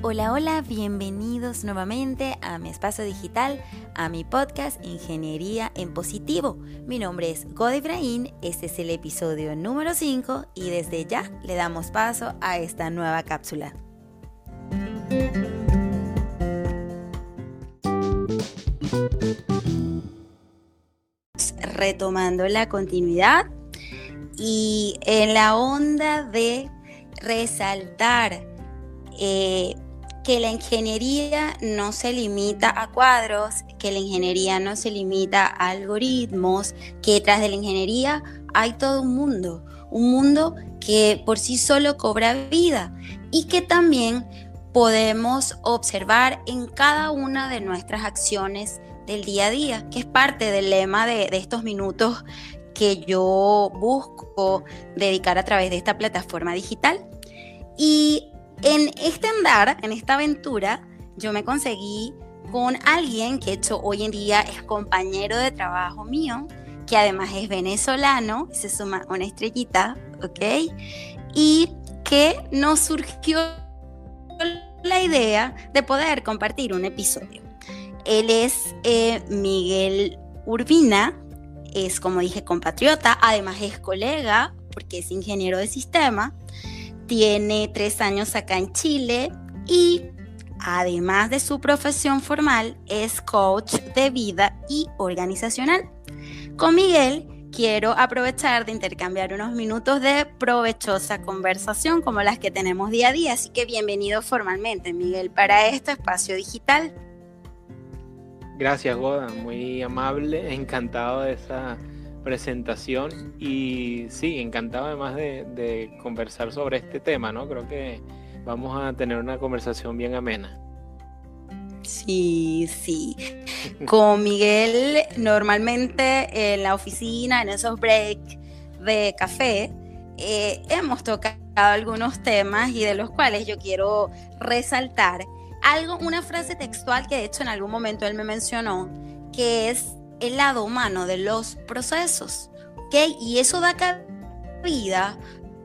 Hola, hola, bienvenidos nuevamente a mi espacio digital, a mi podcast Ingeniería en Positivo. Mi nombre es God Ibrahim, este es el episodio número 5 y desde ya le damos paso a esta nueva cápsula. Retomando la continuidad y en la onda de resaltar eh, que la ingeniería no se limita a cuadros, que la ingeniería no se limita a algoritmos, que detrás de la ingeniería hay todo un mundo, un mundo que por sí solo cobra vida y que también podemos observar en cada una de nuestras acciones del día a día, que es parte del lema de, estos minutos que yo busco dedicar a través de esta plataforma digital. Y en este andar, en esta aventura, yo me conseguí con alguien que hecho hoy en día es compañero de trabajo mío, que además es venezolano, se suma una estrellita, ¿ok? Y que nos surgió la idea de poder compartir un episodio. Él es eh, Miguel Urbina, es como dije compatriota, además es colega porque es ingeniero de sistema tiene tres años acá en Chile y además de su profesión formal es coach de vida y organizacional. Con Miguel quiero aprovechar de intercambiar unos minutos de provechosa conversación como las que tenemos día a día, así que bienvenido formalmente Miguel para este espacio digital. Gracias Goda, muy amable, encantado de esa presentación y sí, encantado además de, conversar sobre este tema, ¿no? Creo que vamos a tener una conversación bien amena. Sí, sí. Con Miguel, normalmente en la oficina, en esos breaks de café, eh, hemos tocado algunos temas y de los cuales yo quiero resaltar algo, una frase textual que de hecho en algún momento él me mencionó, que es el lado humano de los procesos. ¿ok? Y eso da cabida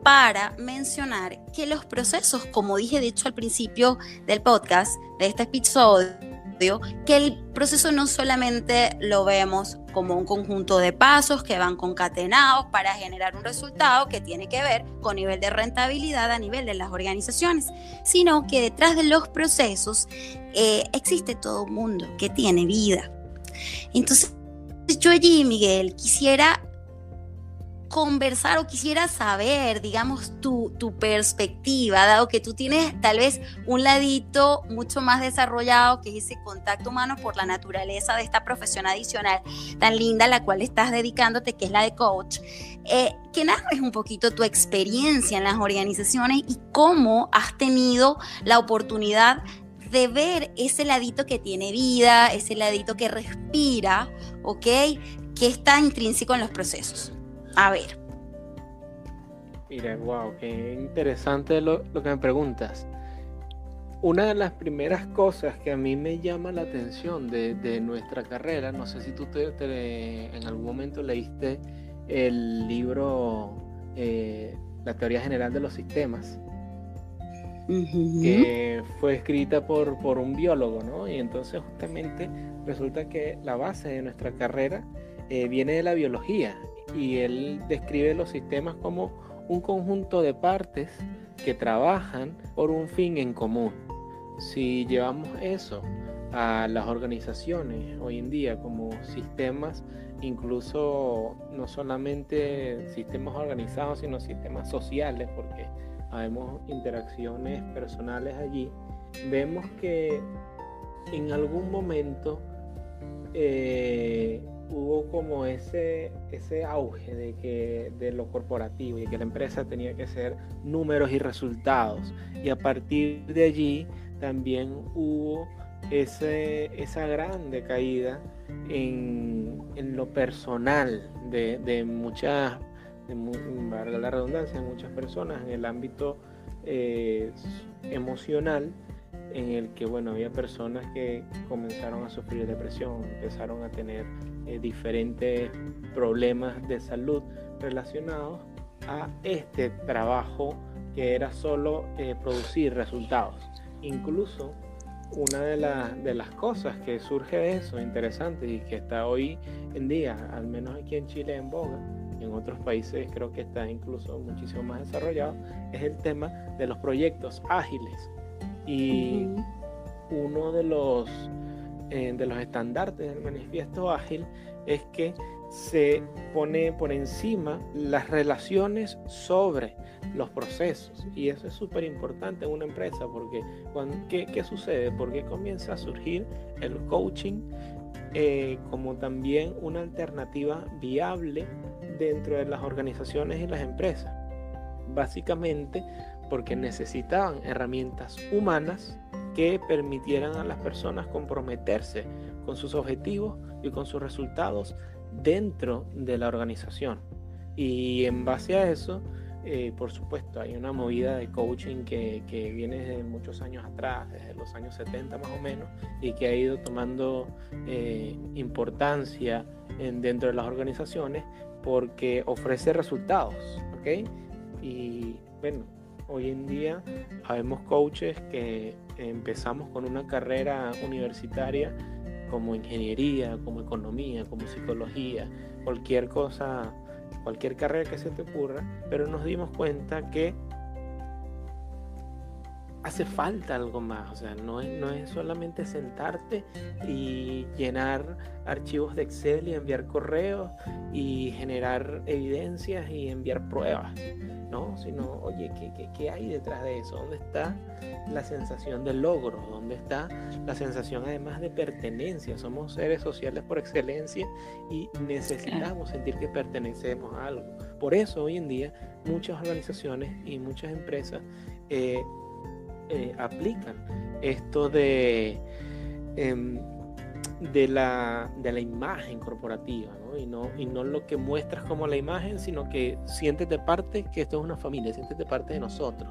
para mencionar que los procesos, como dije de hecho al principio del podcast, de este episodio, que el proceso no solamente lo vemos como un conjunto de pasos que van concatenados para generar un resultado que tiene que ver con nivel de rentabilidad a nivel de las organizaciones, sino que detrás de los procesos eh, existe todo un mundo que tiene vida. Entonces, yo allí, Miguel, quisiera conversar o quisiera saber, digamos, tu, tu, perspectiva, dado que tú tienes tal vez un ladito mucho más desarrollado, que es ese contacto humano por la naturaleza de esta profesión adicional tan linda a la cual estás dedicándote, que es la de coach. Eh, que narres un poquito tu experiencia en las organizaciones y cómo has tenido la oportunidad de ver ese ladito que tiene vida, ese ladito que respira, ¿ok? Que está intrínseco en los procesos. A ver. Mira, wow, qué interesante lo, que me preguntas. Una de las primeras cosas que a mí me llama la atención de, nuestra carrera, no sé si tú en algún momento leíste el libro eh, La teoría general de los sistemas fue escrita por, por un biólogo, ¿no? Y entonces justamente resulta que la base de nuestra carrera eh, viene de la biología y él describe los sistemas como un conjunto de partes que trabajan por un fin en común. Si llevamos eso a las organizaciones hoy en día como sistemas, incluso no solamente sistemas organizados, sino sistemas sociales, porque habemos interacciones personales allí, vemos que en algún momento eh, hubo como ese, ese auge de, que, de lo corporativo y que la empresa tenía que ser números y resultados. Y a partir de allí también hubo ese, esa gran decaída en, en lo personal de, de muchas de, la redundancia, muchas personas en el ámbito eh, emocional, en el que bueno, había personas que comenzaron a sufrir depresión, empezaron a tener eh, diferentes problemas de salud relacionados a este trabajo que era solo eh, producir resultados. incluso una de, de, las cosas que surge de eso, interesante, y que está hoy en día, al menos aquí en Chile en boga, en otros países creo que está incluso muchísimo más desarrollado, es el tema de los proyectos ágiles. Y uno de los, eh, de los estandartes del manifiesto ágil es que se pone por encima las relaciones sobre los procesos. Y eso es súper importante en una empresa porque ¿qué, ¿qué, sucede? Porque comienza a surgir el coaching eh, como también una alternativa viable dentro de las organizaciones y las empresas. Básicamente porque necesitaban herramientas humanas que permitieran a las personas comprometerse con sus objetivos y con sus resultados dentro de la organización. Y en base a eso, eh, por supuesto, hay una movida de coaching que, viene desde muchos años atrás, desde los años 70 más o menos, y que ha ido tomando eh, importancia en, dentro de las organizaciones porque ofrece resultados, ¿ok? Y bueno, hoy en día habemos coaches que empezamos con una carrera universitaria como ingeniería, como economía, como psicología, cualquier cosa, cualquier carrera que se te ocurra, pero nos dimos cuenta que hace falta algo más, o sea, no es, no es solamente sentarte y llenar archivos de Excel y enviar correos y generar evidencias y enviar pruebas. ¿no? Sino, oye, ¿qué, qué, hay detrás de eso? ¿Dónde está la sensación de logro? ¿Dónde está la sensación además de pertenencia? Somos seres sociales por excelencia y necesitamos sentir que pertenecemos a algo. Por eso hoy en día muchas organizaciones y muchas empresas eh, eh, aplican esto de... Em, de la, de la imagen corporativa. Y, ¿no? y no lo que muestras como la imagen, sino que siéntete parte, que esto es una familia, siéntete parte de nosotros,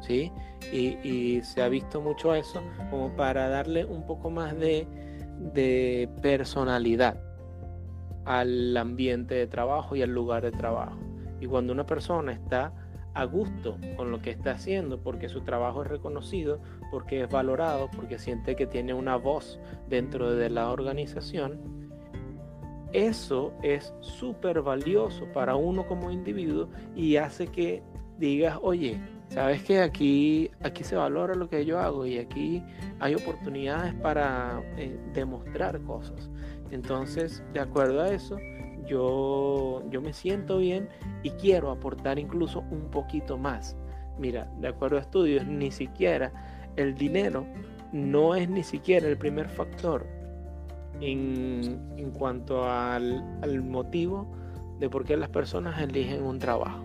¿sí? Y, y se ha visto mucho eso como para darle un poco más de, de personalidad al ambiente de trabajo y al lugar de trabajo. Y cuando una persona está a gusto con lo que está haciendo, porque su trabajo es reconocido, porque es valorado, porque siente que tiene una voz dentro de la organización, eso es súper valioso para uno como individuo y hace que digas, oye, sabes que aquí, aquí se valora lo que yo hago y aquí hay oportunidades para eh, demostrar cosas. Entonces, de acuerdo a eso, yo, yo me siento bien y quiero aportar incluso un poquito más. Mira, de acuerdo a estudios, ni siquiera el dinero no es ni siquiera el primer factor en, en cuanto al, al, motivo de por qué las personas eligen un trabajo.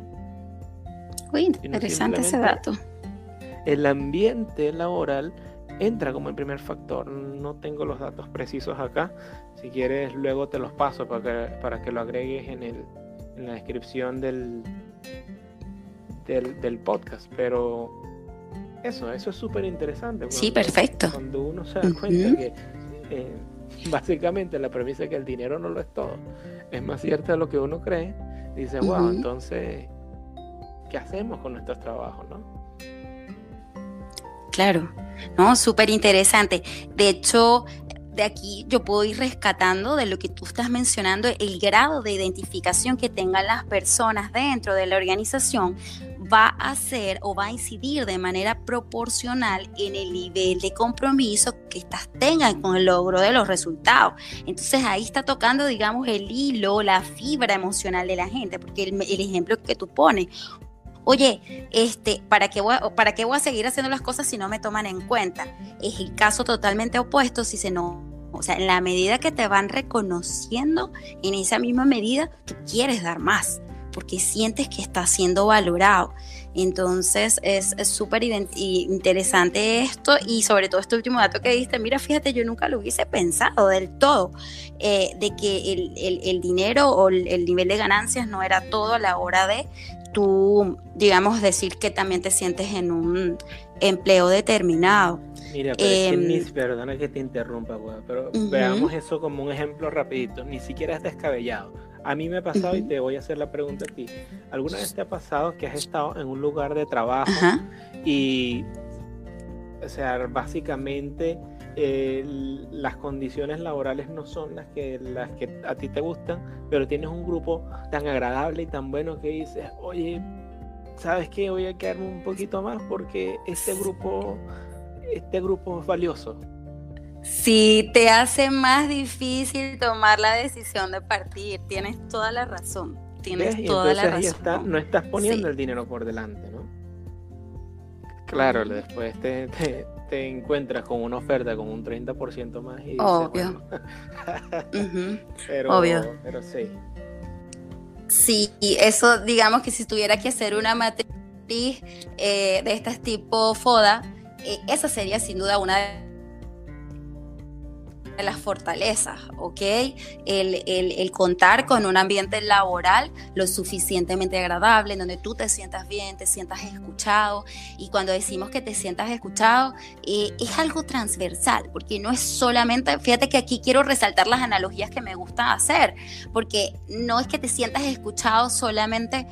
Uy, interesante ese dato. El ambiente laboral entra como el primer factor. No tengo los datos precisos acá. Si quieres, luego te los paso para que, para que lo agregues en, el, en la descripción del, del, podcast. Pero eso, eso es súper interesante. Sí, perfecto. Cuando uno se da cuenta que eh, básicamente la premisa es que el dinero no lo es todo. Es más cierto de lo que uno cree. Dice, wow, entonces, ¿qué hacemos con nuestros trabajos, no? Claro, no, súper interesante. De hecho, de aquí yo puedo ir rescatando de lo que tú estás mencionando, el grado de identificación que tengan las personas dentro de la organización va a ser o va a incidir de manera proporcional en el nivel de compromiso que estas tengan con el logro de los resultados. Entonces ahí está tocando, digamos, el hilo, la fibra emocional de la gente, porque el, el ejemplo que tú pones, oye, este, ¿para qué, voy a, ¿para qué voy a seguir haciendo las cosas si no me toman en cuenta? Es el caso totalmente opuesto si se no, o sea, en la medida que te van reconociendo, en esa misma medida tú quieres dar más, porque sientes que está siendo valorado. Entonces es súper interesante esto y sobre todo este último dato que diste, mira, fíjate, yo nunca lo hubiese pensado del todo, eh, de que el, el, dinero o el, el, nivel de ganancias no era todo a la hora de tú, digamos, decir que también te sientes en un empleo determinado. Mira, pero es que em, perdona que te interrumpa, pero veamos eso como un ejemplo rapidito, ni siquiera es descabellado. A mí me ha pasado y te voy a hacer la pregunta a ti. ¿Alguna vez te ha pasado que has estado en un lugar de trabajo y o sea, básicamente eh, las condiciones laborales no son las que, las que a ti te gustan, pero tienes un grupo tan agradable y tan bueno que dices, oye, ¿sabes qué? Voy a quedarme un poquito más porque este grupo, este grupo es valioso. Sí, te hace más difícil tomar la decisión de partir. Tienes toda la razón. Tienes toda la razón. no estás poniendo el dinero por delante, ¿no? Claro, después te, te encuentras con una oferta con un 30% más y Obvio. pero, Obvio. Pero sí. Sí, eso digamos que si tuviera que hacer una matriz eh, de este tipo FODA, eh, esa sería sin duda una de las fortalezas, ¿ok? El, contar con un ambiente laboral lo suficientemente agradable, en donde tú te sientas bien, te sientas escuchado. Y cuando decimos que te sientas escuchado, eh, es algo transversal, porque no es solamente, fíjate que aquí quiero resaltar las analogías que me gustan hacer, porque no es que te sientas escuchado solamente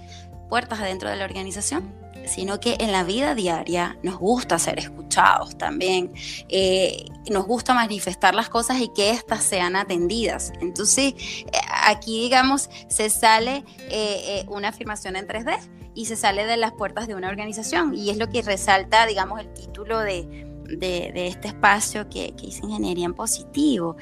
puertas adentro de la organización, sino que en la vida diaria nos gusta ser escuchados también, eh, nos gusta manifestar las cosas y que éstas sean atendidas. Entonces, eh, aquí, digamos, se sale eh, una afirmación en 3D y se sale de las puertas de una organización y es lo que resalta, digamos, el título de, este espacio que, que hice Ingeniería en Positivo.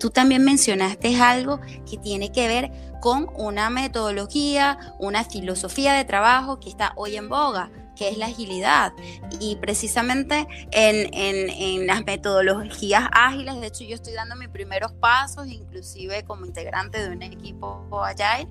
tú también mencionaste algo que tiene que ver con una metodología, una filosofía de trabajo que está hoy en boga, que es la agilidad. Y precisamente en, las metodologías ágiles, de hecho yo estoy dando mis primeros pasos, inclusive como integrante de un equipo Agile,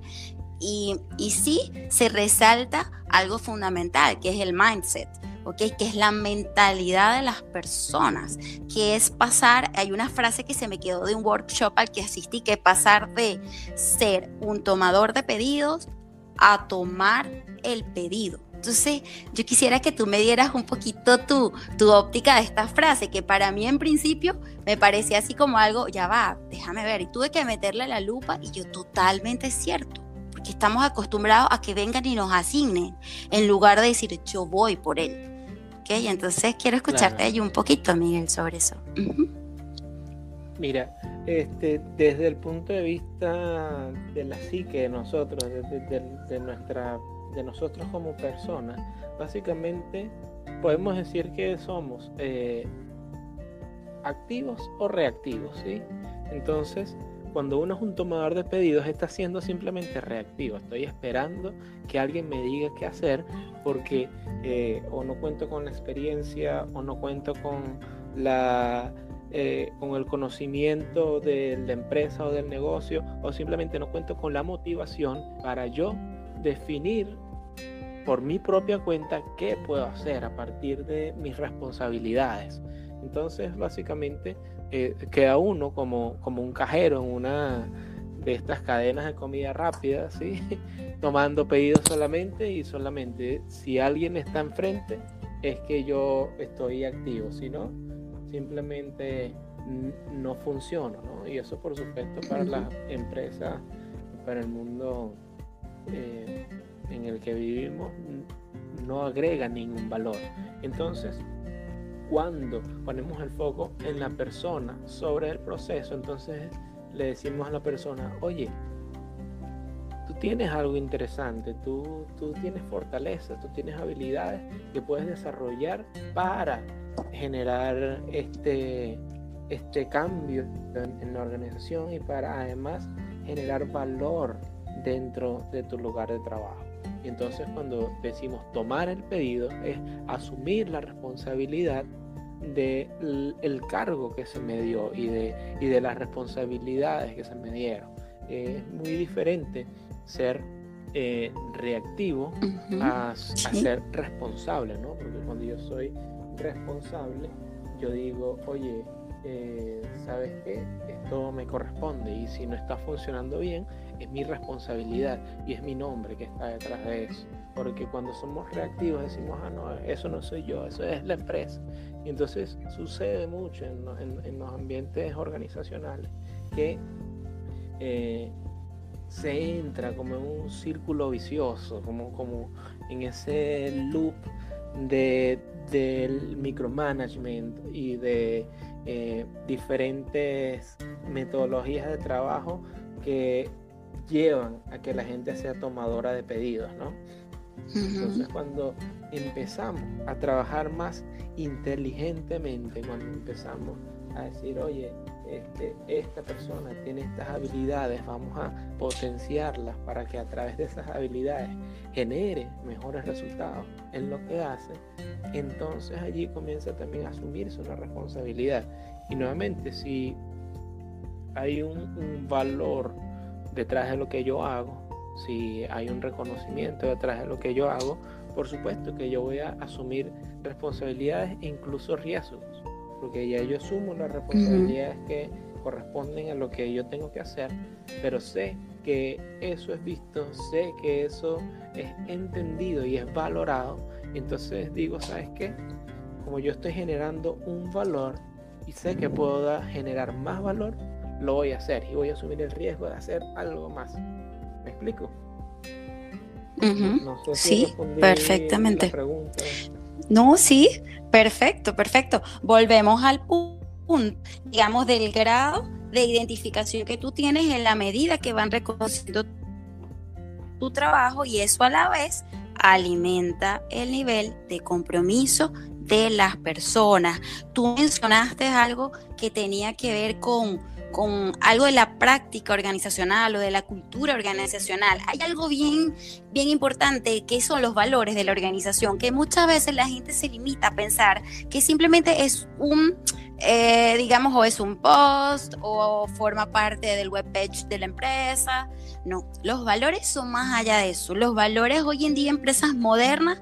y, y sí se resalta algo fundamental, que es el mindset que es la mentalidad de las personas, que es pasar, hay una frase que se me quedó de un workshop al que asistí, que es pasar de ser un tomador de pedidos a tomar el pedido. Entonces, yo quisiera que tú me dieras un poquito tu, tu óptica de esta frase, que para mí en principio me parecía así como algo, ya va, déjame ver, y tuve que meterle la lupa y yo totalmente cierto, porque estamos acostumbrados a que vengan y nos asignen, en lugar de decir, yo voy por él. Entonces quiero escucharte ahí un poquito, Miguel, sobre eso. Mira, este, desde el punto de vista de la psique de nosotros, de, nuestra, de nosotros como personas, básicamente podemos decir que somos eh, activos o reactivos, ¿sí? Entonces, cuando uno es un tomador de pedidos, está siendo simplemente reactivo. Estoy esperando que alguien me diga qué hacer porque eh, o no cuento con la experiencia o no cuento con eh, con el conocimiento de la empresa o del negocio o simplemente no cuento con la motivación para yo definir por mi propia cuenta qué puedo hacer a partir de mis responsabilidades. Entonces, básicamente, eh, queda uno como, como un cajero en una de estas cadenas de comida rápida, ¿sí? tomando pedidos solamente y solamente si alguien está enfrente es que yo estoy activo, si no, simplemente no funciona, ¿no? Y eso por supuesto para las empresas, para el mundo eh, en el que vivimos, no agrega ningún valor. Entonces, cuando ponemos el foco en la persona sobre el proceso, entonces le decimos a la persona, oye, tú tienes algo interesante, tú, tú tienes fortalezas, tú tienes habilidades que puedes desarrollar para generar este, este cambio en, la organización y para además generar valor dentro de tu lugar de trabajo. Y entonces cuando decimos tomar el pedido es asumir la responsabilidad del el cargo que se me dio y de, y de las responsabilidades que se me dieron. es muy diferente ser eh, reactivo a, ser responsable, ¿no? Porque cuando yo soy responsable, yo digo, oye, eh, ¿sabes qué? Esto me corresponde y si no está funcionando bien, es mi responsabilidad y es mi nombre que está detrás de eso. Porque cuando somos reactivos decimos, ah, no, eso no soy yo, eso es la empresa. Y entonces sucede mucho en, los ambientes organizacionales que eh, se entra como en un círculo vicioso, como, como en ese loop de, del micromanagement y de eh, diferentes metodologías de trabajo que llevan a que la gente sea tomadora de pedidos, ¿no? Entonces cuando empezamos a trabajar más inteligentemente, cuando empezamos a decir, oye, este, esta persona tiene estas habilidades, vamos a potenciarlas para que a través de esas habilidades genere mejores resultados en lo que hace, entonces allí comienza también a asumirse una responsabilidad. Y nuevamente, si hay un valor detrás de lo que yo hago, si hay un reconocimiento detrás de lo que yo hago, por supuesto que yo voy a asumir responsabilidades e incluso riesgos, porque ya yo asumo las responsabilidades que corresponden a lo que yo tengo que hacer, pero sé que eso es visto, sé que eso es entendido y es valorado, entonces digo, ¿sabes qué? Como yo estoy generando un valor y sé que puedo generar más valor, lo voy a hacer y voy a asumir el riesgo de hacer algo más. ¿Me explico? Sí, perfectamente. No, sí, perfecto, perfecto. Volvemos al punto, digamos, del grado de identificación que tú tienes en la medida que van reconociendo tu trabajo y eso a la vez alimenta el nivel de compromiso de las personas. Tú mencionaste algo que tenía que ver con con algo de la práctica organizacional o de la cultura organizacional. Hay algo bien, bien importante que son los valores de la organización, que muchas veces la gente se limita a pensar que simplemente es un, eh, digamos, o es un post o forma parte del webpage de la empresa. No, los valores son más allá de eso. Los valores hoy en día, empresas modernas,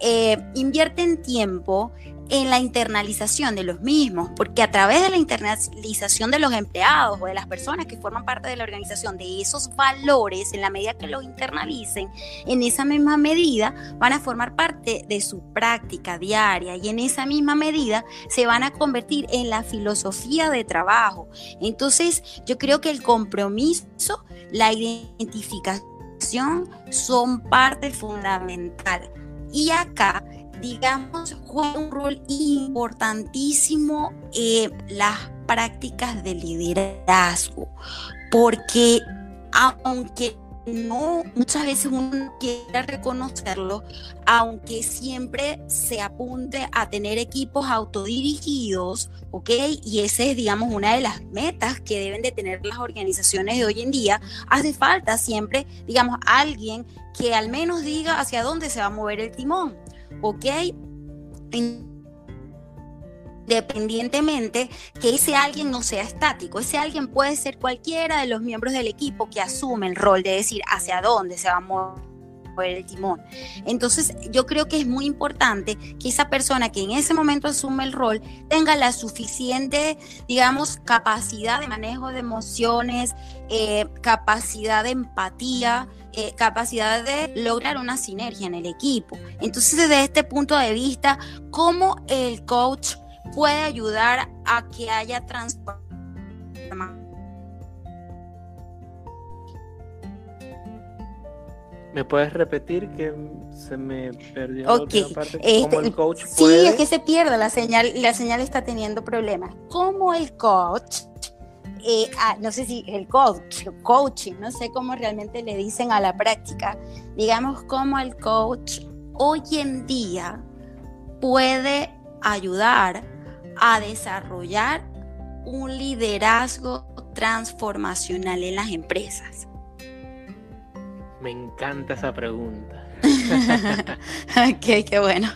eh, invierten tiempo en la internalización de los mismos, porque a través de la internalización de los empleados o de las personas que forman parte de la organización, de esos valores, en la medida que los internalicen, en esa misma medida van a formar parte de su práctica diaria y en esa misma medida se van a convertir en la filosofía de trabajo. Entonces, yo creo que el compromiso, la identificación son parte fundamental. Y acá digamos, juega un rol importantísimo eh, las prácticas de liderazgo, porque aunque no muchas veces uno quiere reconocerlo, aunque siempre se apunte a tener equipos autodirigidos, ¿ok? Y esa es, digamos, una de las metas que deben de tener las organizaciones de hoy en día. Hace falta siempre, digamos, alguien que al menos diga hacia dónde se va a mover el timón. ¿Ok? Independientemente que ese alguien no sea estático, ese alguien puede ser cualquiera de los miembros del equipo que asume el rol de decir hacia dónde se va a mover el timón. Entonces, yo creo que es muy importante que esa persona que en ese momento asume el rol tenga la suficiente, digamos, capacidad de manejo de emociones, eh, capacidad de empatía, eh, capacidad de lograr una sinergia en el equipo. Entonces, desde este punto de vista, ¿cómo el coach puede ayudar a que haya transformación? ¿Me puedes repetir que se me perdió la parte? ¿Cómo el este, coach puede... Sí, es que se pierde la señal, la señal está teniendo problemas. ¿Cómo el coach eh, ah, no sé si el coach, coaching, no sé cómo realmente le dicen a la práctica, digamos cómo el coach hoy en día puede ayudar a desarrollar un liderazgo transformacional en las empresas. Me encanta esa pregunta. ok, qué bueno.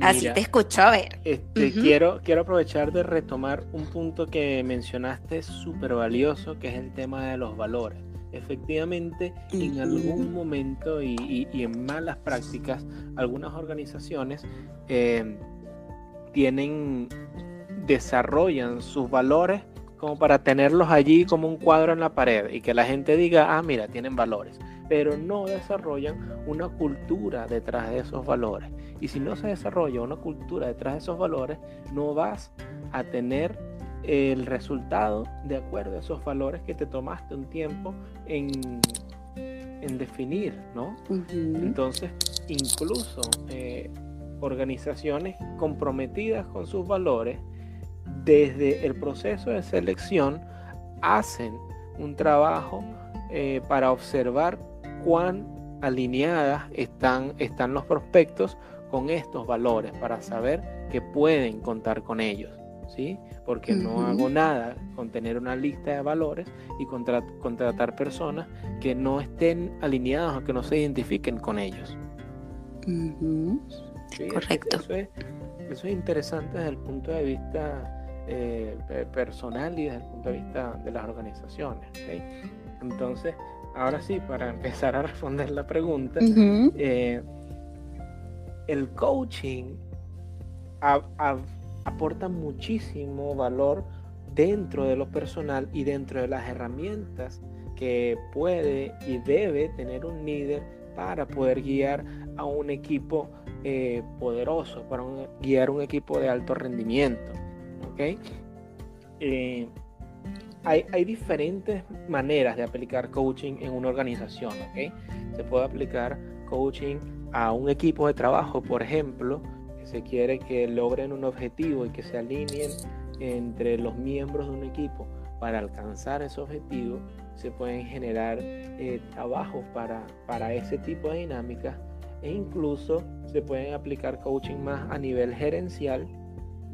Así te escucho, a ver. Este, quiero, quiero aprovechar de retomar un punto que mencionaste súper valioso, que es el tema de los valores. Efectivamente, en algún momento y, en malas prácticas, algunas organizaciones eh, tienen, desarrollan sus valores como para tenerlos allí como un cuadro en la pared y que la gente diga, ah, mira, tienen valores, pero no desarrollan una cultura detrás de esos valores. Y si no se desarrolla una cultura detrás de esos valores, no vas a tener el resultado de acuerdo a esos valores que te tomaste un tiempo en, en definir, ¿no? Entonces, incluso eh, organizaciones comprometidas con sus valores, desde el proceso de selección, hacen un trabajo eh, para observar cuán alineadas están, están los prospectos con estos valores, para saber que pueden contar con ellos. ¿sí? Porque no hago nada con tener una lista de valores y contratar personas que no estén alineadas o que no se identifiquen con ellos. Correcto. Eso es, interesante desde el punto de vista eh, personal y desde el punto de vista de las organizaciones. Entonces, ahora sí, para empezar a responder la pregunta, eh, el coaching aporta muchísimo valor dentro de lo personal y dentro de las herramientas que puede y debe tener un líder para poder guiar a un equipo eh, poderoso, para guiar un equipo de alto rendimiento. Eh, hay, diferentes maneras de aplicar coaching en una organización. Se puede aplicar coaching a un equipo de trabajo, por ejemplo, que se quiere que logren un objetivo y que se alineen entre los miembros de un equipo para alcanzar ese objetivo. Se pueden generar eh, trabajos para, para ese tipo de dinámicas e incluso se pueden aplicar coaching más a nivel gerencial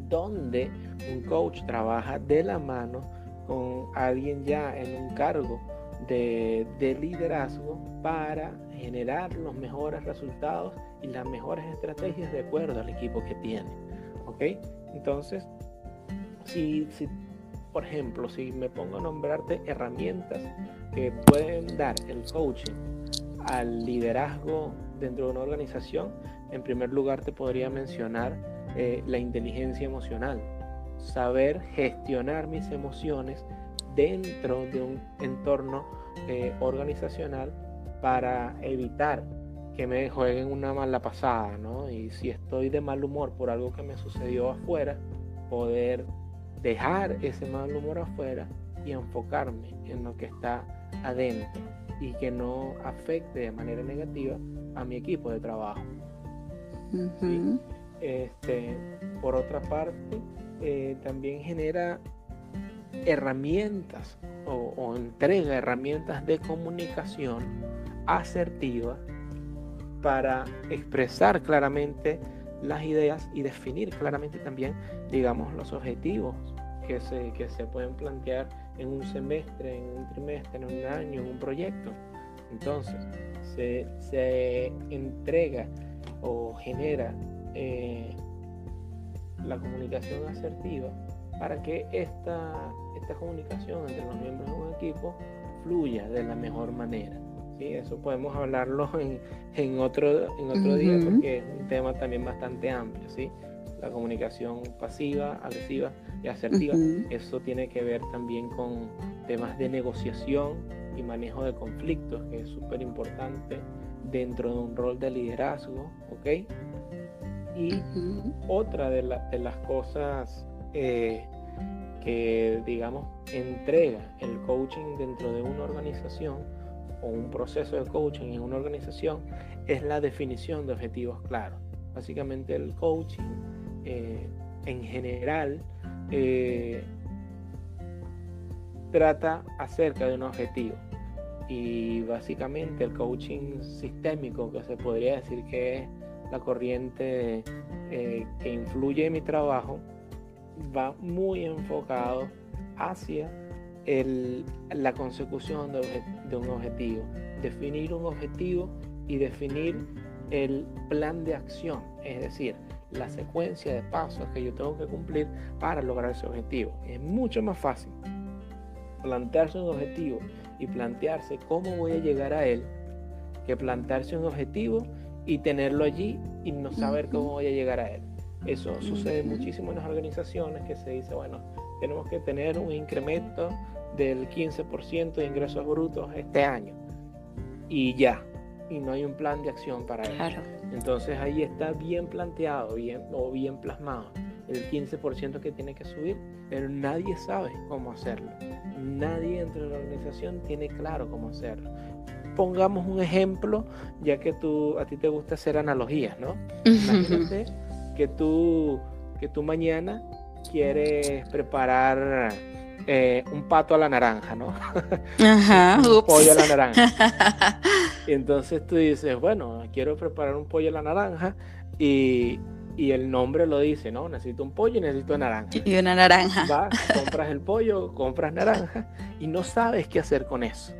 donde un coach trabaja de la mano con alguien ya en un cargo de, liderazgo para generar los mejores resultados y las mejores estrategias de acuerdo al equipo que tiene. ¿Ok? Entonces, si, si por ejemplo, si me pongo a nombrarte herramientas que pueden dar el coaching al liderazgo dentro de una organización, en primer lugar te podría mencionar eh, la inteligencia emocional saber gestionar mis emociones dentro de un entorno eh, organizacional para evitar que me jueguen una mala pasada, ¿no? Y si estoy de mal humor por algo que me sucedió afuera, poder dejar ese mal humor afuera y enfocarme en lo que está adentro y que no afecte de manera negativa a mi equipo de trabajo. Este, por otra parte, eh, también genera herramientas o, entrega herramientas de comunicación asertiva para expresar claramente las ideas y definir claramente también, digamos, los objetivos que se, que se pueden plantear en un semestre, en un trimestre, en un año, en un proyecto. Entonces, se, se entrega o genera eh, la comunicación asertiva para que esta, esta comunicación entre los miembros de un equipo fluya de la mejor manera. ¿sí? Eso podemos hablarlo en, en otro, en otro día porque es un tema también bastante amplio. ¿sí? La comunicación pasiva, agresiva y asertiva. Eso tiene que ver también con temas de negociación y manejo de conflictos, que es súper importante dentro de un rol de liderazgo. ¿ok? Y otra de, las cosas eh, que, digamos, entrega el coaching dentro de una organización o un proceso de coaching en una organización es la definición de objetivos claros. Básicamente el coaching eh, en general eh, trata acerca de un objetivo y básicamente el coaching sistémico que se podría decir que es la corriente eh, que influye en mi trabajo va muy enfocado hacia la consecución de, un objetivo. Definir un objetivo y definir el plan de acción, es decir, la secuencia de pasos que yo tengo que cumplir para lograr ese objetivo. Es mucho más fácil plantearse un objetivo y plantearse cómo voy a llegar a él que plantearse un objetivo y tenerlo allí y no saber cómo voy a llegar a él. Eso sucede muchísimo en las organizaciones que se dice, bueno, tenemos que tener un incremento del 15% de ingresos brutos este año y ya, y no hay un plan de acción para eso. Entonces ahí está bien planteado bien, o bien plasmado el 15% que tiene que subir, pero nadie sabe cómo hacerlo. Nadie dentro de la organización tiene claro cómo hacerlo. Pongamos un ejemplo, ya que tú, a ti te gusta hacer analogías, ¿no? Imagínate que tú, que tú mañana quieres preparar eh, un pato a la naranja, ¿no? Ajá, un pollo a la naranja. y entonces tú dices, bueno, quiero preparar un pollo a la naranja y, y el nombre lo dice, ¿no? Necesito un pollo y necesito naranja. Y una naranja. Vas, compras el pollo, compras naranja y no sabes qué hacer con eso.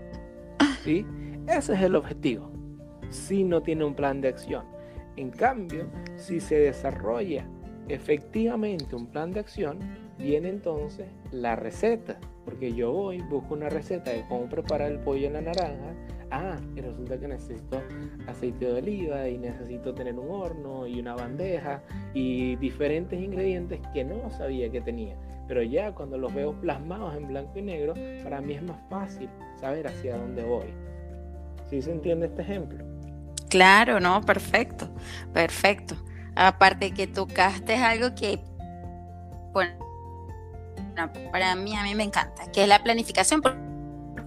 ¿Sí? Ese es el objetivo. Si no tiene un plan de acción. En cambio, si se desarrolla efectivamente un plan de acción, viene entonces la receta. Porque yo voy, busco una receta de cómo preparar el pollo en la naranja. Ah, y resulta que necesito aceite de oliva y necesito tener un horno y una bandeja y diferentes ingredientes que no sabía que tenía. Pero ya cuando los veo plasmados en blanco y negro, para mí es más fácil saber hacia dónde voy. ¿Sí se entiende este ejemplo? Claro, no, perfecto, perfecto. Aparte que tocaste algo que, bueno, para mí, a mí me encanta, que es la planificación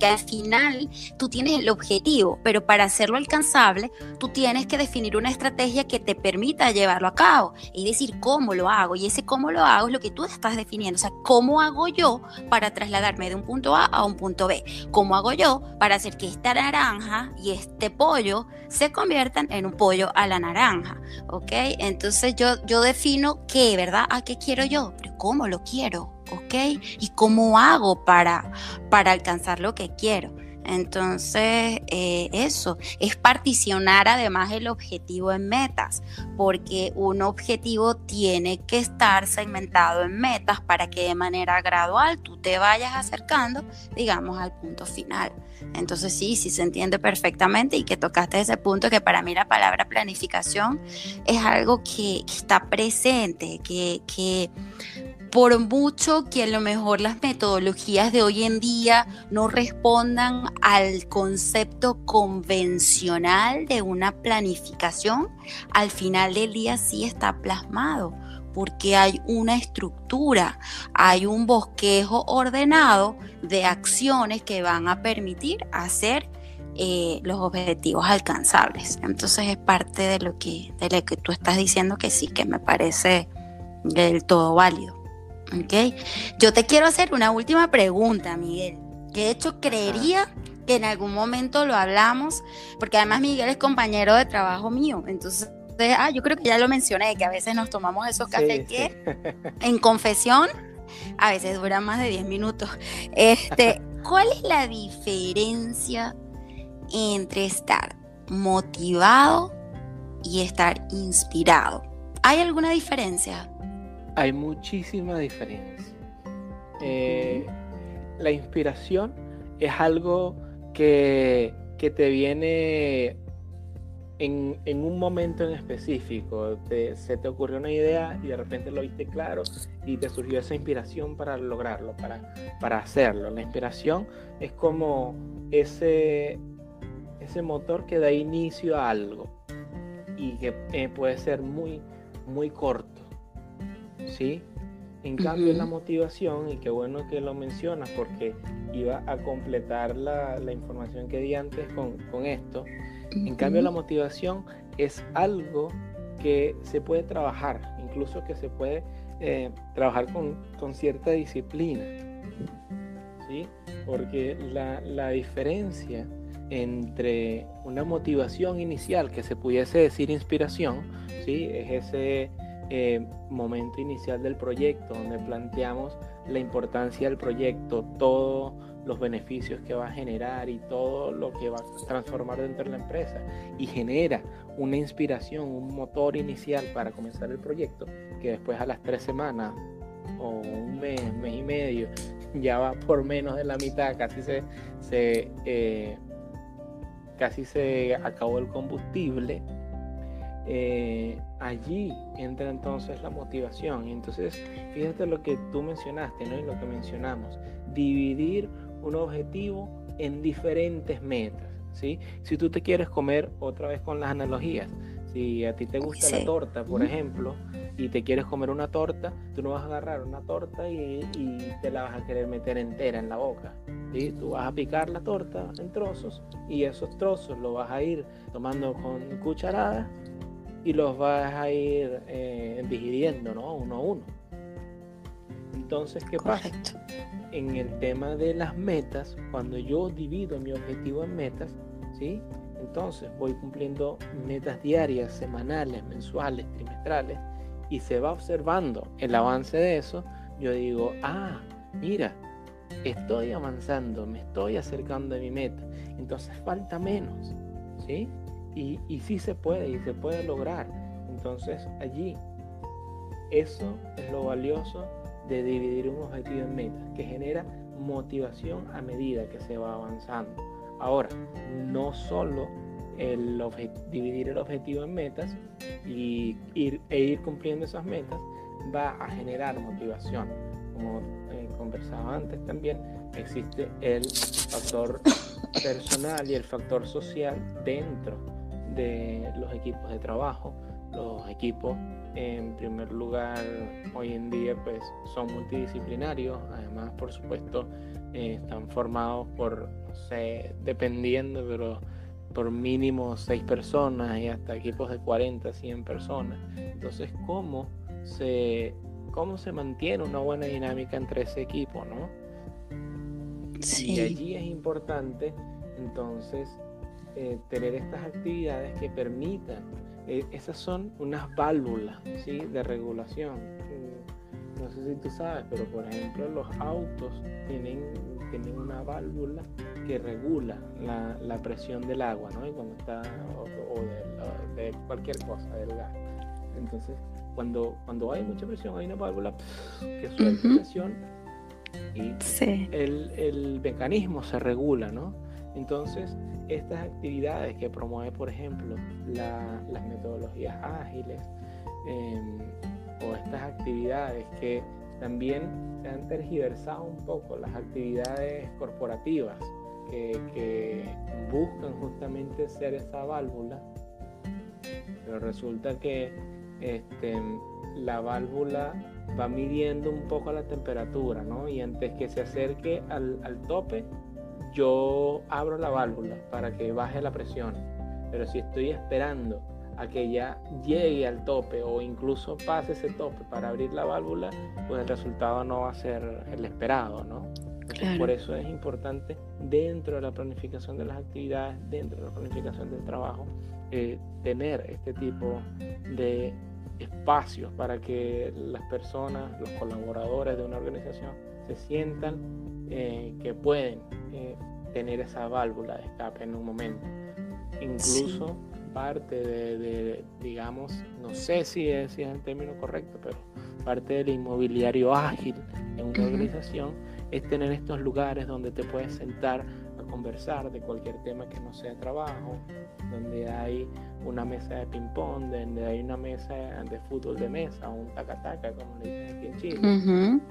al final tú tienes el objetivo, pero para hacerlo alcanzable, tú tienes que definir una estrategia que te permita llevarlo a cabo y decir cómo lo hago. Y ese cómo lo hago es lo que tú estás definiendo. O sea, cómo hago yo para trasladarme de un punto A a un punto B. Cómo hago yo para hacer que esta naranja y este pollo se conviertan en un pollo a la naranja. ¿Ok? Entonces yo, yo defino qué, ¿verdad? ¿A qué quiero yo? Pero ¿cómo lo quiero? ¿Ok? ¿Y cómo hago para, para alcanzar lo que quiero? Entonces, eh, eso es particionar además el objetivo en metas, porque un objetivo tiene que estar segmentado en metas para que de manera gradual tú te vayas acercando, digamos, al punto final. Entonces, sí, sí se entiende perfectamente y que tocaste ese punto que para mí la palabra planificación es algo que, está presente, que, que por mucho que a lo mejor las metodologías de hoy en día no respondan al concepto convencional de una planificación, al final del día sí está plasmado, porque hay una estructura, hay un bosquejo ordenado de acciones que van a permitir hacer eh, los objetivos alcanzables. Entonces es parte de lo que, de lo que tú estás diciendo que sí, que me parece del todo válido. ¿Ok? Yo te quiero hacer una última pregunta, Miguel. Que de hecho creería que en algún momento lo hablamos, porque además Miguel es compañero de trabajo mío, entonces ah, yo creo que ya lo mencioné, que a veces nos tomamos esos cafés que en confesión a veces duran más de 10 minutos. Este, ¿Cuál es la diferencia entre estar motivado y estar inspirado? ¿Hay alguna diferencia? Hay muchísima diferencia. Eh, la inspiración es algo que, te viene en, un momento en específico. se te ocurrió una idea y de repente lo viste claro y te surgió esa inspiración para lograrlo, para, para hacerlo. La inspiración es como ese, ese motor que da inicio a algo y que eh, puede ser muy, muy corto ¿sí? En cambio, la motivación, y qué bueno que lo mencionas porque iba a completar la, información que di antes con, esto, en cambio la motivación es algo que se puede trabajar, incluso que se puede eh, trabajar con, cierta disciplina, ¿sí? Porque la, la diferencia entre una motivación inicial, que se pudiese decir inspiración, ¿sí? Es ese eh, momento inicial del proyecto, donde planteamos la importancia del proyecto, todos los beneficios que va a generar y todo lo que va a transformar dentro de la empresa. Y genera una inspiración, un motor inicial para comenzar el proyecto, que después a las tres semanas o un mes, mes y medio, ya va por menos de la mitad, casi se, se eh, casi se acabó el combustible eh, allí entra entonces la motivación. Y entonces, fíjate lo que tú mencionaste, ¿no? Y lo que mencionamos, dividir un objetivo en diferentes metas, ¿sí? Si tú te quieres comer otra vez con las analogías, si a ti te gusta la torta, por ejemplo, y te quieres comer una torta, tú no vas a agarrar una torta y, te la vas a querer meter entera en la boca. ¿sí? Tú vas a picar la torta en trozos y esos trozos los vas a ir tomando con cucharadas y los vas a ir eh, digiriendo, ¿no? Uno a uno. Entonces, ¿qué pasa? En el tema de las metas, cuando yo divido mi objetivo en metas, ¿sí? Entonces voy cumpliendo metas diarias, semanales, mensuales, trimestrales, y se va observando el avance de eso, yo digo, ah, mira, estoy avanzando, me estoy acercando a mi meta, entonces falta menos, ¿sí? Y, y sí se puede, y se puede lograr. Entonces allí, eso es lo valioso de dividir un objetivo en metas, que genera motivación a medida que se va avanzando. Ahora, no solo el dividir el objetivo en metas y ir, e ir cumpliendo esas metas va a generar motivación. Como eh, conversaba antes también, existe el factor personal y el factor social dentro de los equipos de trabajo. Los equipos, en primer lugar, hoy en día pues son multidisciplinarios, además por supuesto eh, están formados por, no sé, dependiendo, pero por mínimo seis personas y hasta equipos de 40, 100 personas. Entonces, ¿cómo se, cómo se mantiene una buena dinámica entre ese equipo, no? Y allí es importante, entonces, eh, tener estas actividades que permitan, eh, esas son unas válvulas, ¿sí? De regulación. Mm, no sé si tú sabes, pero por ejemplo, los autos tienen, tienen una válvula que regula la, presión del agua, ¿no? Y cuando está, o, de, cualquier cosa, del gas. Entonces, cuando, cuando hay mucha presión, hay una válvula que suelta presión y el, el, mecanismo se regula, ¿no? Entonces, estas actividades que promueve, por ejemplo, las metodologías ágiles, em, o estas actividades que también se han tergiversado un poco las actividades corporativas, que, buscan justamente ser esa válvula, pero resulta que este, la válvula va midiendo un poco la temperatura, ¿no? Y antes que se acerque al, al tope, yo abro la válvula para que baje la presión. Pero si estoy esperando a que ya llegue al tope o incluso pase ese tope para abrir la válvula, pues el resultado no va a ser el esperado, ¿no? Por eso es importante dentro de la planificación de las actividades, dentro de la planificación del trabajo, eh, tener este tipo de espacios para que las personas, los colaboradores de una organización se sientan eh, que pueden eh, tener esa válvula de escape en un momento. Incluso parte de, digamos, no sé si es, si es el término correcto, pero parte del inmobiliario ágil en una organización es tener estos lugares donde te puedes sentar a conversar de cualquier tema que no sea trabajo, donde hay una mesa de ping-pong, donde hay una mesa de fútbol de mesa, un taca-taca, como le dicen aquí en Chile.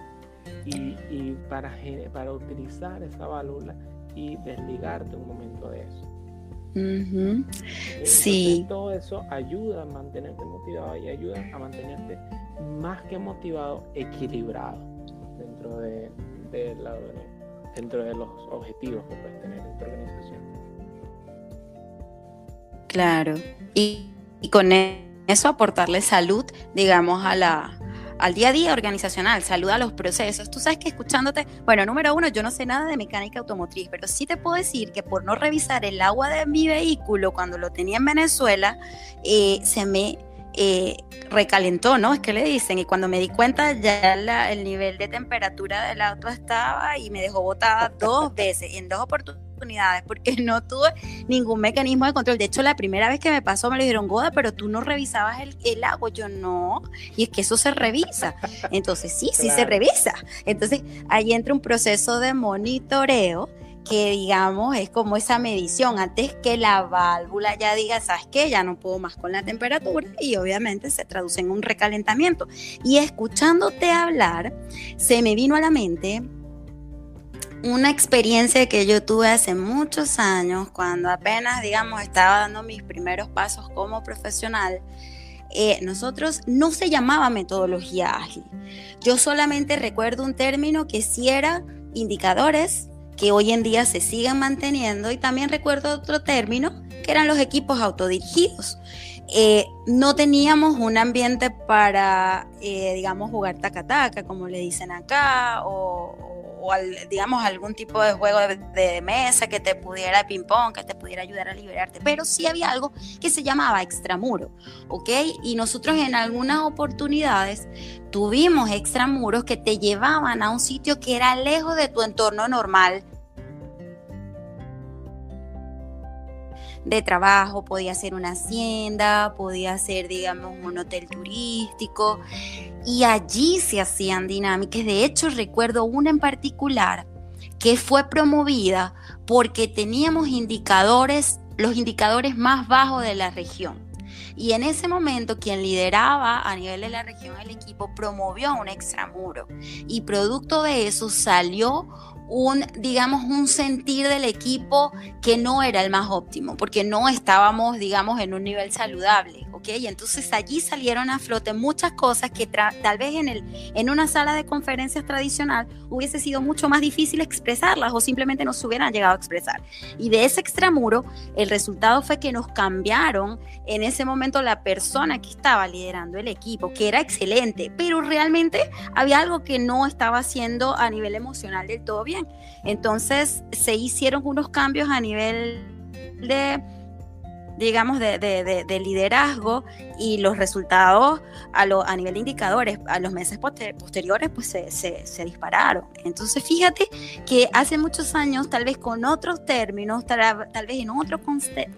Y, para, para utilizar esa válvula y desligarte un momento de eso. sí. Todo eso ayuda a mantenerte motivado y ayuda a mantenerte más que motivado, equilibrado dentro de, dentro de los objetivos que puedes tener en tu organización. Claro, y, con eso aportarle salud, digamos, a la, al día a día organizacional, salud a los procesos. Tú sabes que escuchándote, bueno, número uno, yo no sé nada de mecánica automotriz, pero sí te puedo decir que por no revisar el agua de mi vehículo cuando lo tenía en Venezuela, eh, se me eh, recalentó, ¿no? Es que le dicen, y cuando me di cuenta ya el nivel de temperatura del auto estaba y me dejó botada dos veces, en dos oportunidades, porque no tuve ningún mecanismo de control. De hecho, la primera vez que me pasó me lo dijeron, Goda, pero tú no revisabas el, el agua. Yo no, y es que eso se revisa. Entonces, sí, sí se revisa. Entonces, ahí entra un proceso de monitoreo que digamos es como esa medición antes que la válvula ya diga, ¿sabes qué? Ya no puedo más con la temperatura y obviamente se traduce en un recalentamiento. Y escuchándote hablar, se me vino a la mente una experiencia que yo tuve hace muchos años cuando apenas, digamos, estaba dando mis primeros pasos como profesional eh, nosotros no se llamaba metodología ágil. Yo solamente recuerdo un término que sí era indicadores, que hoy en día se siguen manteniendo, y también recuerdo otro término, que eran los equipos autodirigidos. Eh, no teníamos un ambiente para, eh, digamos, jugar taca-taca, como le dicen acá, o, digamos, algún tipo de juego de, mesa que te pudiera ping-pong, que te pudiera ayudar a liberarte. Pero sí había algo que se llamaba extramuro, ¿ok? Y nosotros en algunas oportunidades tuvimos extramuros que te llevaban a un sitio que era lejos de tu entorno normal de trabajo, podía ser una hacienda, podía ser, digamos, un hotel turístico. Y allí se hacían dinámicas. De hecho, recuerdo una en particular que fue promovida porque teníamos indicadores, los indicadores más bajos de la región. Y en ese momento quien lideraba a nivel de la región el equipo promovió un extramuro y producto de eso salió un, digamos, un sentir del equipo que no era el más óptimo, porque no estábamos, digamos, en un nivel saludable, ¿ok? Y entonces allí salieron a flote muchas cosas que tal vez en, el, en una sala de conferencias tradicional hubiese sido mucho más difícil expresarlas o simplemente no se hubieran llegado a expresar. Y de ese extramuro, el resultado fue que nos cambiaron en ese momento la persona que estaba liderando el equipo, que era excelente, pero realmente había algo que no estaba haciendo a nivel emocional del todo bien entonces se hicieron unos cambios a nivel de digamos, de, liderazgo y los resultados a, a nivel de indicadores a los meses posteriores pues se, dispararon. Entonces fíjate que hace muchos años, tal vez con otros términos, tal, vez en otro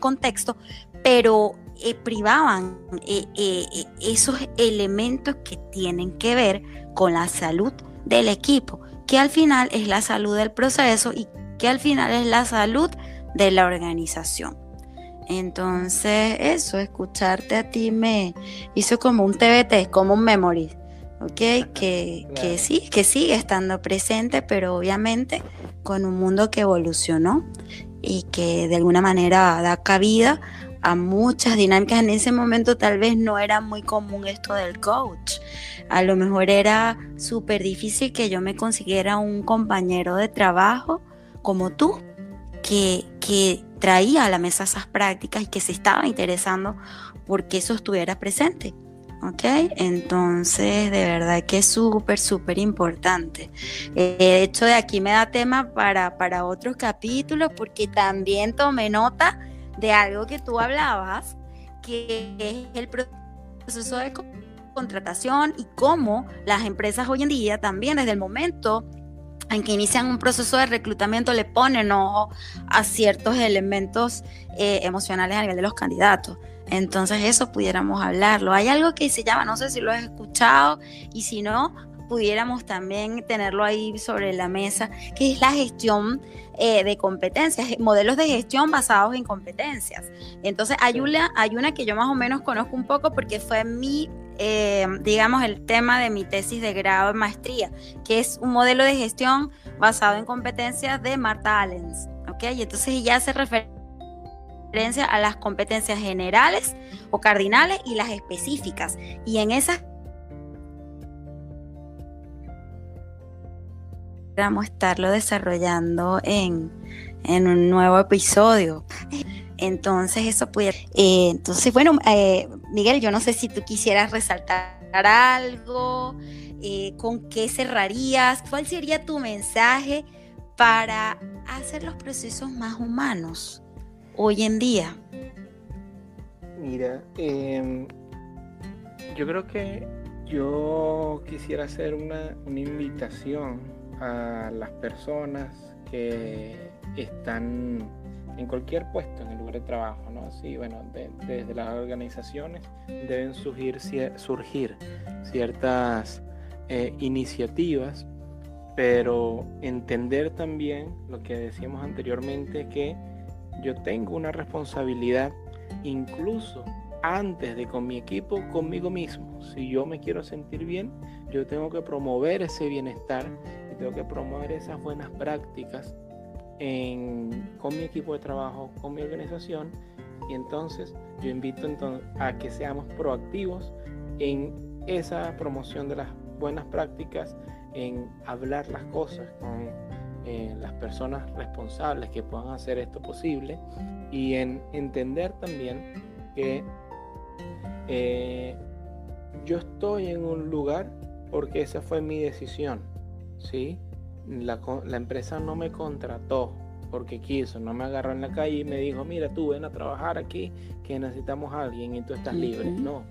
contexto, pero eh, privaban eh, eh, esos elementos que tienen que ver con la salud del equipo que al final es la salud del proceso y que al final es la salud de la organización. Entonces, eso, escucharte a ti me hizo como un TBT, como un memory, ¿ok? Que, que sí, que sigue estando presente, pero obviamente con un mundo que evolucionó y que de alguna manera da cabida a muchas dinámicas. En ese momento tal vez no era muy común esto del coach. A lo mejor era súper difícil que yo me consiguiera un compañero de trabajo como tú, que, que traía a la mesa esas prácticas y que se estaba interesando porque eso estuviera presente. ¿ok? Entonces, de verdad que es súper, súper importante. Eh, de hecho, de aquí me da tema para, para otros capítulos porque también tomé nota de algo que tú hablabas, que es el proceso de contratación y cómo las empresas hoy en día también desde el momento en que inician un proceso de reclutamiento le ponen ojo a ciertos elementos eh, emocionales a nivel de los candidatos. Entonces eso pudiéramos hablarlo. Hay algo que se llama, no sé si lo has escuchado y si no, pudiéramos también tenerlo ahí sobre la mesa, que es la gestión eh, de competencias, modelos de gestión basados en competencias. Entonces, hay una, hay una que yo más o menos conozco un poco porque fue mi, eh, digamos, el tema de mi tesis de grado de maestría, que es un modelo de gestión basado en competencias de Marta Allens. ¿ok? Y entonces ella hace referencia a las competencias generales o cardinales y las específicas. Y en esas estarlo desarrollando en, un nuevo episodio. Entonces eso puede... Eh, entonces, bueno, eh, Miguel, yo no sé si tú quisieras resaltar algo, eh, con qué cerrarías, cuál sería tu mensaje para hacer los procesos más humanos hoy en día. Mira, em, yo creo que yo quisiera hacer una, una invitación a las personas que están en cualquier puesto en el lugar de trabajo, ¿no? Sí, bueno, desde las organizaciones deben surgir, surgir ciertas eh, iniciativas, pero entender también lo que decíamos anteriormente, que yo tengo una responsabilidad incluso antes de con mi equipo, conmigo mismo. Si yo me quiero sentir bien, yo tengo que promover ese bienestar tengo que promover esas buenas prácticas con mi equipo de trabajo, con mi organización. Y entonces yo invito a que seamos proactivos en esa promoción de las buenas prácticas, en hablar las cosas con eh, las personas responsables que puedan hacer esto posible y en entender también que eh, yo estoy en un lugar porque esa fue mi decisión, ¿sí? La, la, empresa no me contrató porque quiso, no me agarró en la calle y me dijo, mira, tú ven a trabajar aquí, que necesitamos a alguien y tú estás libre. No,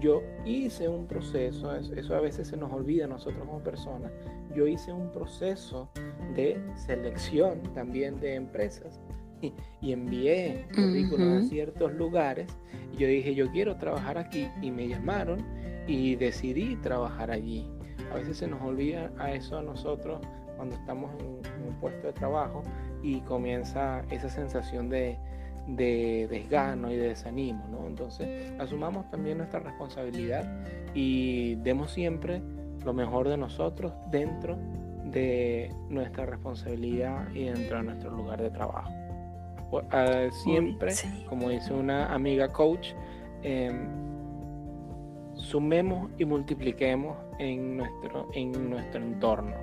yo hice un proceso, eso a veces se nos olvida a nosotros como personas, yo hice un proceso de selección también de empresas y, envié currículum a ciertos lugares y yo dije, yo quiero trabajar aquí y me llamaron y decidí trabajar allí. A veces se nos olvida a eso a nosotros cuando estamos en un puesto de trabajo y comienza esa sensación de, de desgano y de desánimo, ¿no? Entonces, asumamos también nuestra responsabilidad y demos siempre lo mejor de nosotros dentro de nuestra responsabilidad y dentro de nuestro lugar de trabajo. Ah, siempre, como dice una amiga coach, em, sumemos y multipliquemos en nuestro, en nuestro entorno.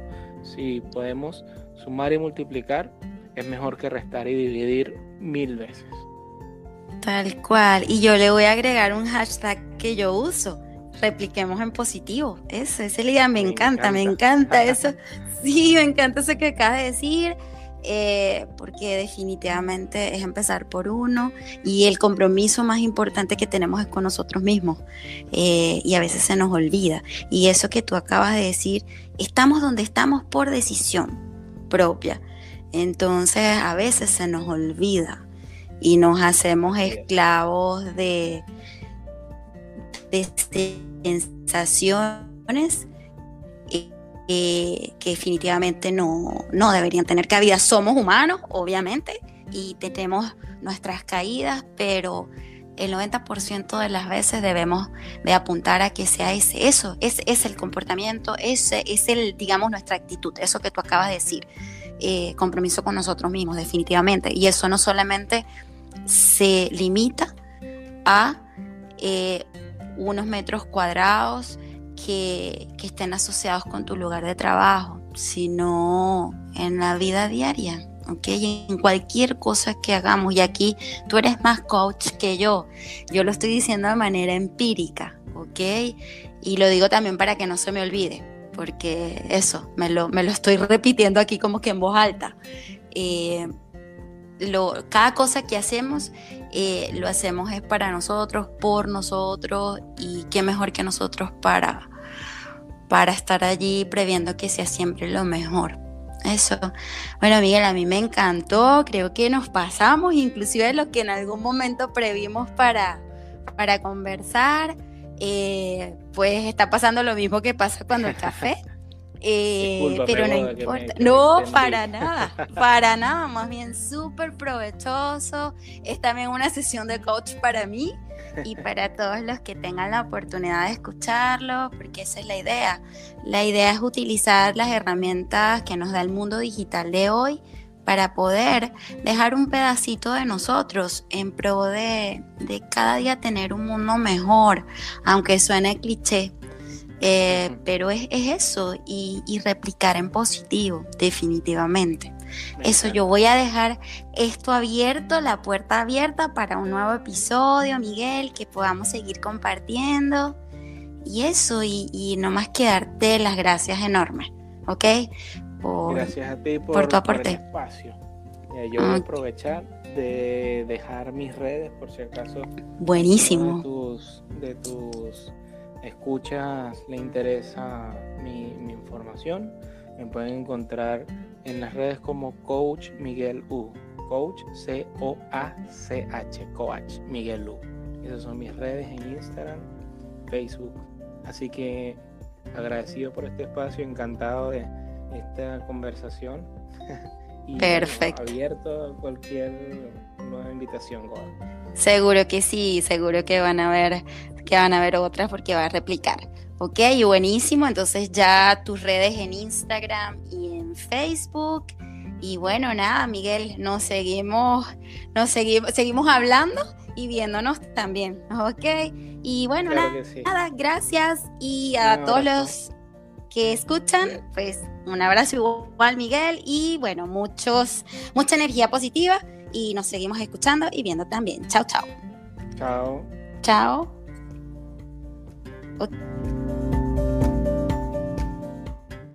Si podemos sumar y multiplicar, es mejor que restar y dividir mil veces. Tal cual. Y yo le voy a agregar un hashtag que yo uso. Repliquemos en positivo. Eso, ese día me, encanta, me encanta eso. Sí, me encanta eso que acabas de decir. Eh, porque definitivamente es empezar por uno y el compromiso más importante que tenemos es con nosotros mismos eh, y a veces se nos olvida. Y eso que tú acabas de decir, estamos donde estamos por decisión propia. Entonces a veces se nos olvida y nos hacemos esclavos de, de sensaciones que definitivamente no, no deberían tener cabida. Somos humanos, obviamente, y tenemos nuestras caídas, pero el 90% de las veces debemos de apuntar a que sea ese, eso, ese es el comportamiento, ese es el, digamos, nuestra actitud, eso que tú acabas de decir. Eh, compromiso con nosotros mismos, definitivamente. Y eso no solamente se limita a eh, unos metros cuadrados que, estén asociados con tu lugar de trabajo, sino en la vida diaria. ¿ok? En cualquier cosa que hagamos. Y aquí tú eres más coach que yo. Yo lo estoy diciendo de manera empírica, ¿ok? Y lo digo también para que no se me olvide porque eso, me lo, me lo estoy repitiendo aquí como que en voz alta. Eh, lo, cada cosa que hacemos eh, lo hacemos es para nosotros, por nosotros y qué mejor que nosotros para, para estar allí previendo que sea siempre lo mejor. Eso. Bueno, Miguel, a mí me encantó. Creo que nos pasamos, inclusive lo que en algún momento previmos para, para conversar. Eh, pues está pasando lo mismo que pasa cuando el café. Eh, pero no importa. no, para nada, para nada, más bien súper provechoso. Es también una sesión de coach para mí y para todos los que tengan la oportunidad de escucharlo, porque esa es la idea. La idea es utilizar las herramientas que nos da el mundo digital de hoy para poder dejar un pedacito de nosotros en pro de, cada día tener un mundo mejor, aunque suene cliché. Eh, pero es, eso y, replicar en positivo, definitivamente. eso, yo voy a dejar esto abierto, la puerta abierta para un nuevo episodio, Miguel, que podamos seguir compartiendo. Y eso, y, y no más que darte las gracias enormes, ¿ok? Gracias a ti por, tu aporte. espacio. yo voy a aprovechar de dejar mis redes por si acaso. Buenísimo. De tus, de tus escuchas le interesa mi, información. Me pueden encontrar en las redes como Coach Miguel U. Coach C-O-A-C-H. Coach Miguel U. Esas son mis redes en Instagram, Facebook. Así que agradecido por este espacio, encantado de esta conversación. y Perfecto. abierto a cualquier nueva invitación, Seguro que sí, seguro que van a ver, que van a ver otras porque va a replicar. Ok, buenísimo. Entonces ya tus redes en Instagram y en Facebook. Y bueno, nada, Miguel, nos seguimos, nos seguimos, seguimos hablando y viéndonos también, ¿ok? Y bueno, nada, gracias y a todos los que escuchan, pues un abrazo igual, Miguel, y bueno, muchos, mucha energía positiva y nos seguimos escuchando y viendo también. Chao, chao. Chao. Chao.